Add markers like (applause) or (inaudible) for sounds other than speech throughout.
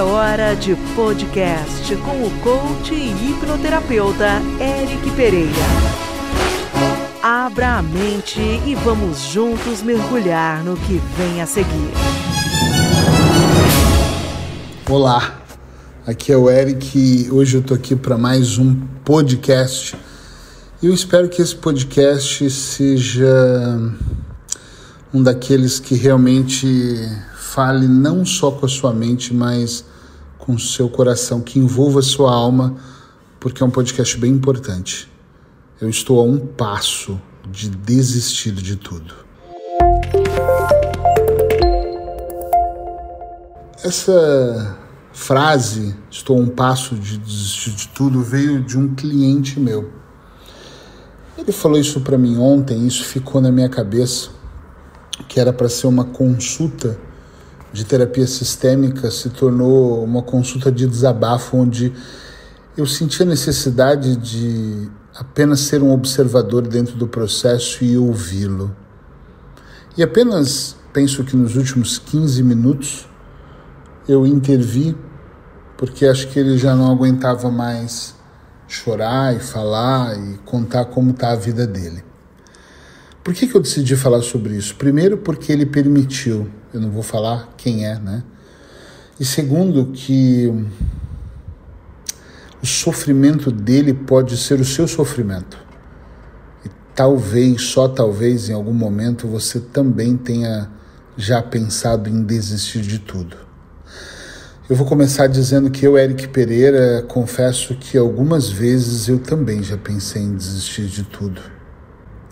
É hora de podcast com o coach e hipnoterapeuta Eric Pereira. Abra a mente e vamos juntos mergulhar no que vem a seguir. Olá, aqui é o Eric e hoje eu tô aqui para mais um podcast. Eu espero que esse podcast seja um daqueles que realmente fale não só com a sua mente, mas com seu coração, que envolva sua alma, porque é um podcast bem importante. Eu estou a um passo de desistir de tudo. Essa frase, estou a um passo de desistir de tudo, veio de um cliente meu. Ele falou isso para mim ontem, isso ficou na minha cabeça, que era para ser uma consulta de terapia sistêmica se tornou uma consulta de desabafo, onde eu senti a necessidade de apenas ser um observador dentro do processo e ouvi-lo. E apenas penso que nos últimos 15 minutos eu intervi, porque acho que ele já não aguentava mais chorar e falar e contar como está a vida dele. Por que, que eu decidi falar sobre isso? Primeiro, porque ele permitiu, eu não vou falar quem é, né? E segundo, que o sofrimento dele pode ser o seu sofrimento. E talvez, só talvez, em algum momento você também tenha já pensado em desistir de tudo. Eu vou começar dizendo que eu, Eric Pereira, confesso que algumas vezes eu também já pensei em desistir de tudo.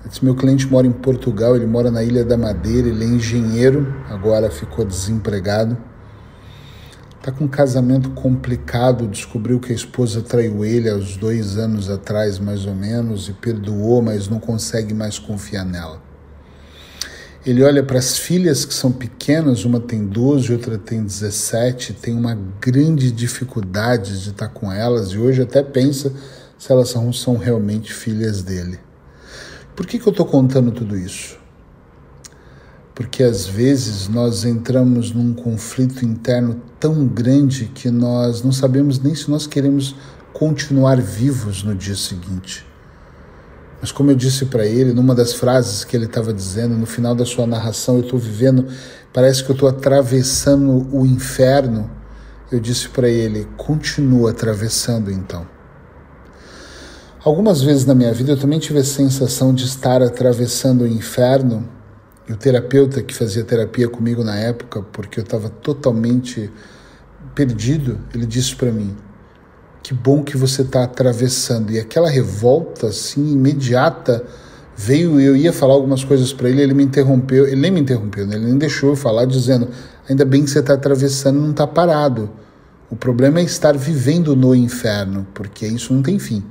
Esse meu cliente mora em Portugal, ele mora na Ilha da Madeira, ele é engenheiro, agora ficou desempregado. Está com um casamento complicado, descobriu que a esposa traiu ele há uns dois anos atrás, mais ou menos, e perdoou, mas não consegue mais confiar nela. Ele olha para as filhas que são pequenas, uma tem 12, outra tem 17, tem uma grande dificuldade de estar com elas e hoje até pensa se elas são, são realmente filhas dele. Por que, que eu estou contando tudo isso? Porque às vezes nós entramos num conflito interno tão grande que nós não sabemos nem se nós queremos continuar vivos no dia seguinte. Mas como eu disse para ele, numa das frases que ele estava dizendo, no final da sua narração, eu estou vivendo, parece que eu estou atravessando o inferno. Eu disse para ele, continua atravessando então. Algumas vezes na minha vida eu também tive a sensação de estar atravessando o inferno. E o terapeuta que fazia terapia comigo na época, porque eu estava totalmente perdido, ele disse para mim: Que bom que você está atravessando. E aquela revolta assim imediata veio. Eu ia falar algumas coisas para ele, ele me interrompeu. Ele nem me interrompeu, né? ele nem deixou eu falar, dizendo: Ainda bem que você está atravessando, não está parado. O problema é estar vivendo no inferno, porque isso não tem fim.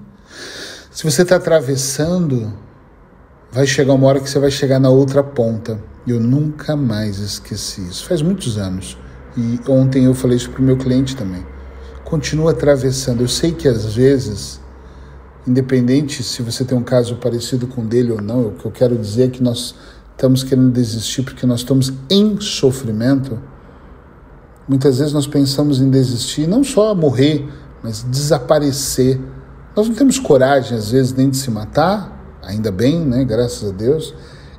Se você está atravessando, vai chegar uma hora que você vai chegar na outra ponta. Eu nunca mais esqueci isso. Faz muitos anos. E ontem eu falei isso para o meu cliente também. Continua atravessando. Eu sei que às vezes, independente se você tem um caso parecido com dele ou não, o que eu quero dizer é que nós estamos querendo desistir porque nós estamos em sofrimento. Muitas vezes nós pensamos em desistir, não só morrer, mas desaparecer nós não temos coragem, às vezes, nem de se matar, ainda bem, né? graças a Deus,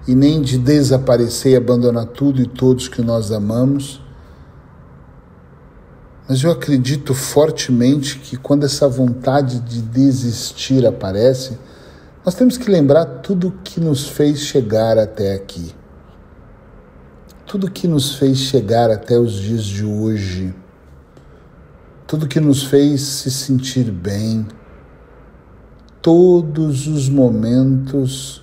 e nem de desaparecer e abandonar tudo e todos que nós amamos. Mas eu acredito fortemente que quando essa vontade de desistir aparece, nós temos que lembrar tudo que nos fez chegar até aqui. Tudo que nos fez chegar até os dias de hoje. Tudo que nos fez se sentir bem todos os momentos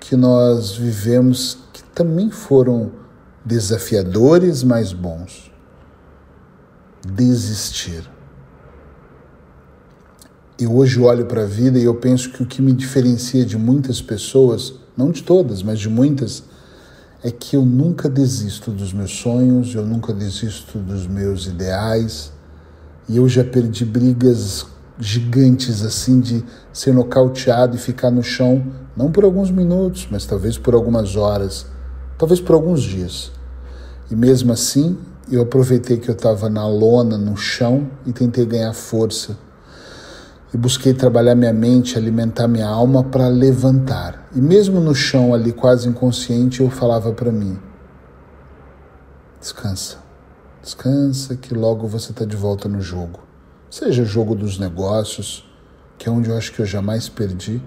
que nós vivemos que também foram desafiadores, mas bons. Desistir. Eu hoje olho para a vida e eu penso que o que me diferencia de muitas pessoas, não de todas, mas de muitas, é que eu nunca desisto dos meus sonhos, eu nunca desisto dos meus ideais. E eu já perdi brigas gigantes assim de ser nocauteado e ficar no chão, não por alguns minutos, mas talvez por algumas horas, talvez por alguns dias. E mesmo assim, eu aproveitei que eu estava na lona, no chão, e tentei ganhar força. E busquei trabalhar minha mente, alimentar minha alma para levantar. E mesmo no chão ali, quase inconsciente, eu falava para mim: descansa, descansa, que logo você está de volta no jogo. Seja jogo dos negócios, que é onde eu acho que eu jamais perdi,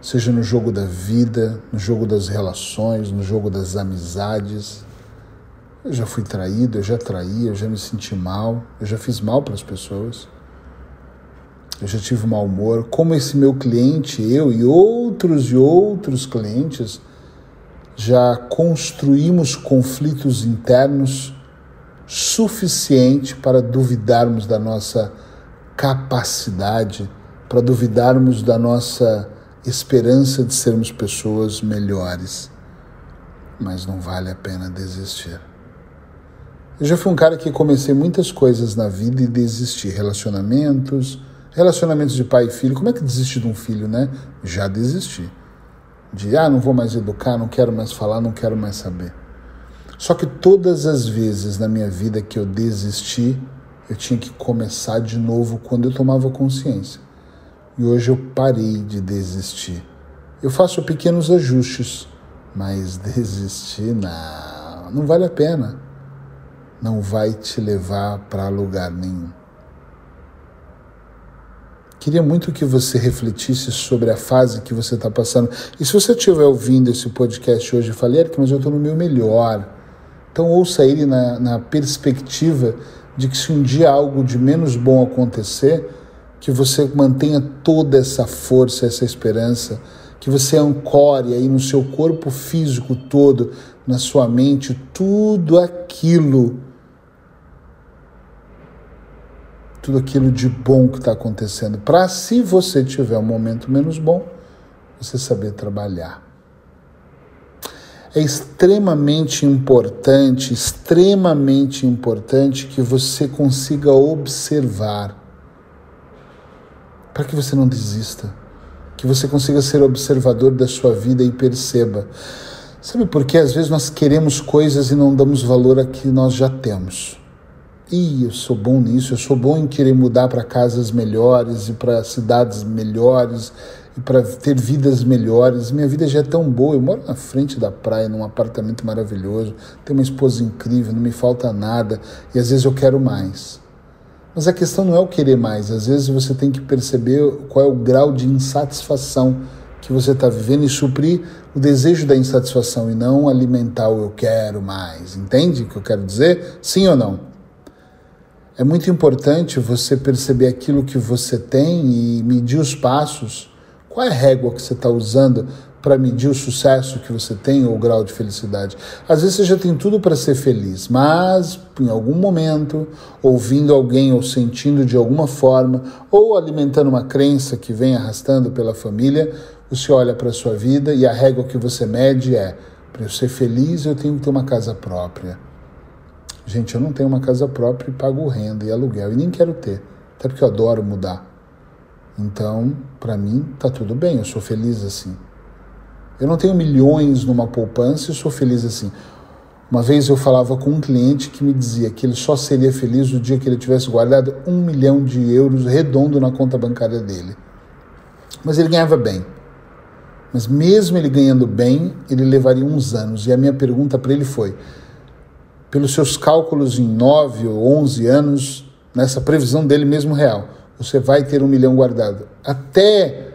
seja no jogo da vida, no jogo das relações, no jogo das amizades eu já fui traído, eu já traí, eu já me senti mal, eu já fiz mal para as pessoas. Eu já tive mau humor. Como esse meu cliente, eu e outros e outros clientes já construímos conflitos internos suficiente para duvidarmos da nossa capacidade, para duvidarmos da nossa esperança de sermos pessoas melhores. Mas não vale a pena desistir. Eu já fui um cara que comecei muitas coisas na vida e desisti. Relacionamentos, relacionamentos de pai e filho. Como é que desiste de um filho, né? Já desisti. De, ah, não vou mais educar, não quero mais falar, não quero mais saber. Só que todas as vezes na minha vida que eu desisti, eu tinha que começar de novo quando eu tomava consciência. E hoje eu parei de desistir. Eu faço pequenos ajustes, mas (laughs) desistir, não, não vale a pena não vai te levar para lugar nenhum. Queria muito que você refletisse sobre a fase que você está passando. E se você estiver ouvindo esse podcast hoje, falei, Eric, mas eu estou no meu melhor. Então ouça ele na, na perspectiva de que se um dia algo de menos bom acontecer, que você mantenha toda essa força, essa esperança, que você ancore aí no seu corpo físico todo, na sua mente, tudo aquilo tudo aquilo de bom que está acontecendo, para se você tiver um momento menos bom, você saber trabalhar. É extremamente importante, extremamente importante que você consiga observar, para que você não desista, que você consiga ser observador da sua vida e perceba. Sabe por que às vezes nós queremos coisas e não damos valor a que nós já temos? Ih, eu sou bom nisso, eu sou bom em querer mudar para casas melhores e para cidades melhores e para ter vidas melhores. Minha vida já é tão boa, eu moro na frente da praia, num apartamento maravilhoso, tenho uma esposa incrível, não me falta nada e às vezes eu quero mais. Mas a questão não é o querer mais, às vezes você tem que perceber qual é o grau de insatisfação que você está vivendo e suprir o desejo da insatisfação e não alimentar o eu quero mais. Entende o que eu quero dizer? Sim ou não? É muito importante você perceber aquilo que você tem e medir os passos. Qual é a régua que você está usando para medir o sucesso que você tem ou o grau de felicidade? Às vezes você já tem tudo para ser feliz, mas em algum momento, ouvindo alguém ou sentindo de alguma forma, ou alimentando uma crença que vem arrastando pela família, você olha para a sua vida e a régua que você mede é: para eu ser feliz, eu tenho que ter uma casa própria. Gente, eu não tenho uma casa própria e pago renda e aluguel e nem quero ter, até porque eu adoro mudar. Então, para mim, tá tudo bem, eu sou feliz assim. Eu não tenho milhões numa poupança e sou feliz assim. Uma vez eu falava com um cliente que me dizia que ele só seria feliz o dia que ele tivesse guardado um milhão de euros redondo na conta bancária dele. Mas ele ganhava bem. Mas mesmo ele ganhando bem, ele levaria uns anos. E a minha pergunta para ele foi: pelos seus cálculos em 9 ou 11 anos, nessa previsão dele mesmo real, você vai ter um milhão guardado. Até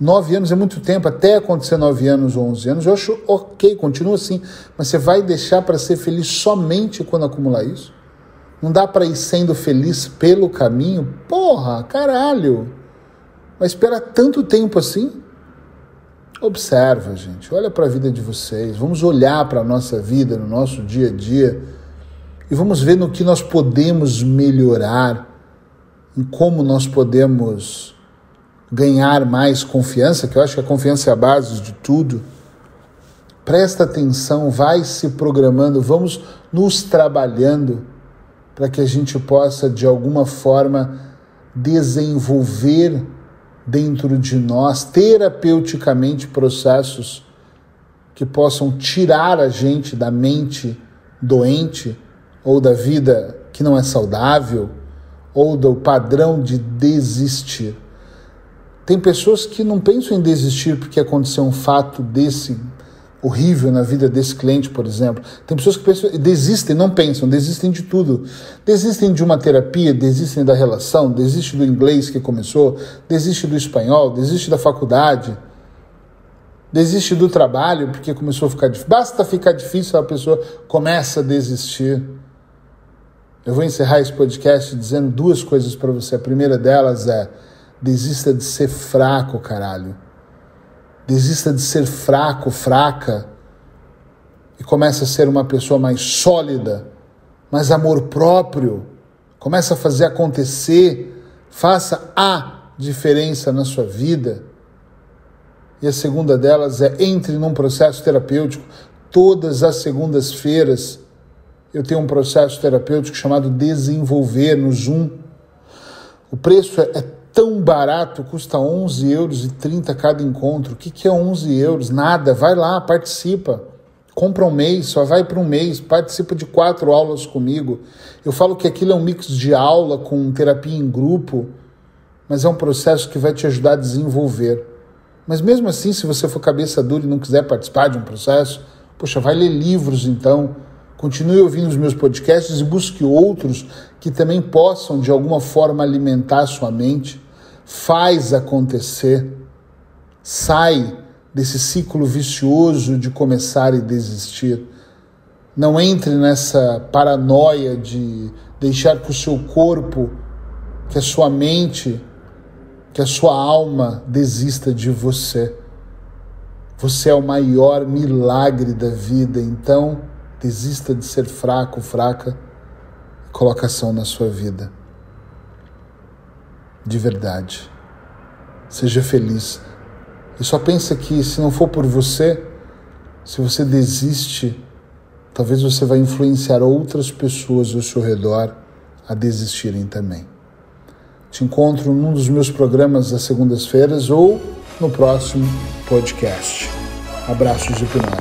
9 anos é muito tempo, até acontecer 9 anos ou 11 anos, eu acho ok, continua assim, mas você vai deixar para ser feliz somente quando acumular isso? Não dá para ir sendo feliz pelo caminho? Porra, caralho! Vai esperar tanto tempo assim? Observa, gente, olha para a vida de vocês, vamos olhar para a nossa vida, no nosso dia a dia, e vamos ver no que nós podemos melhorar, em como nós podemos ganhar mais confiança, que eu acho que a confiança é a base de tudo. Presta atenção, vai se programando, vamos nos trabalhando para que a gente possa, de alguma forma, desenvolver dentro de nós, terapeuticamente, processos que possam tirar a gente da mente doente ou da vida que não é saudável, ou do padrão de desistir. Tem pessoas que não pensam em desistir porque aconteceu um fato desse horrível na vida desse cliente, por exemplo. Tem pessoas que pensam, desistem, não pensam, desistem de tudo. Desistem de uma terapia, desistem da relação, desistem do inglês que começou, desistem do espanhol, desistem da faculdade, desistem do trabalho porque começou a ficar difícil. Basta ficar difícil, a pessoa começa a desistir. Eu vou encerrar esse podcast dizendo duas coisas para você. A primeira delas é: desista de ser fraco, caralho. Desista de ser fraco, fraca. E comece a ser uma pessoa mais sólida, mais amor próprio. Comece a fazer acontecer. Faça a diferença na sua vida. E a segunda delas é entre num processo terapêutico todas as segundas-feiras eu tenho um processo terapêutico chamado Desenvolver no Zoom. O preço é, é tão barato, custa 11 euros e 30 cada encontro. O que, que é 11 euros? Nada. Vai lá, participa. Compra um mês, só vai para um mês, participa de quatro aulas comigo. Eu falo que aquilo é um mix de aula com terapia em grupo, mas é um processo que vai te ajudar a desenvolver. Mas mesmo assim, se você for cabeça dura e não quiser participar de um processo, poxa, vai ler livros então Continue ouvindo os meus podcasts e busque outros que também possam de alguma forma alimentar a sua mente. Faz acontecer. Sai desse ciclo vicioso de começar e desistir. Não entre nessa paranoia de deixar que o seu corpo, que a sua mente, que a sua alma desista de você. Você é o maior milagre da vida, então Desista de ser fraco, fraca. Colocação na sua vida. De verdade. Seja feliz. E só pensa que se não for por você, se você desiste, talvez você vai influenciar outras pessoas ao seu redor a desistirem também. Te encontro num dos meus programas das segundas-feiras ou no próximo podcast. Abraços hipnóticos.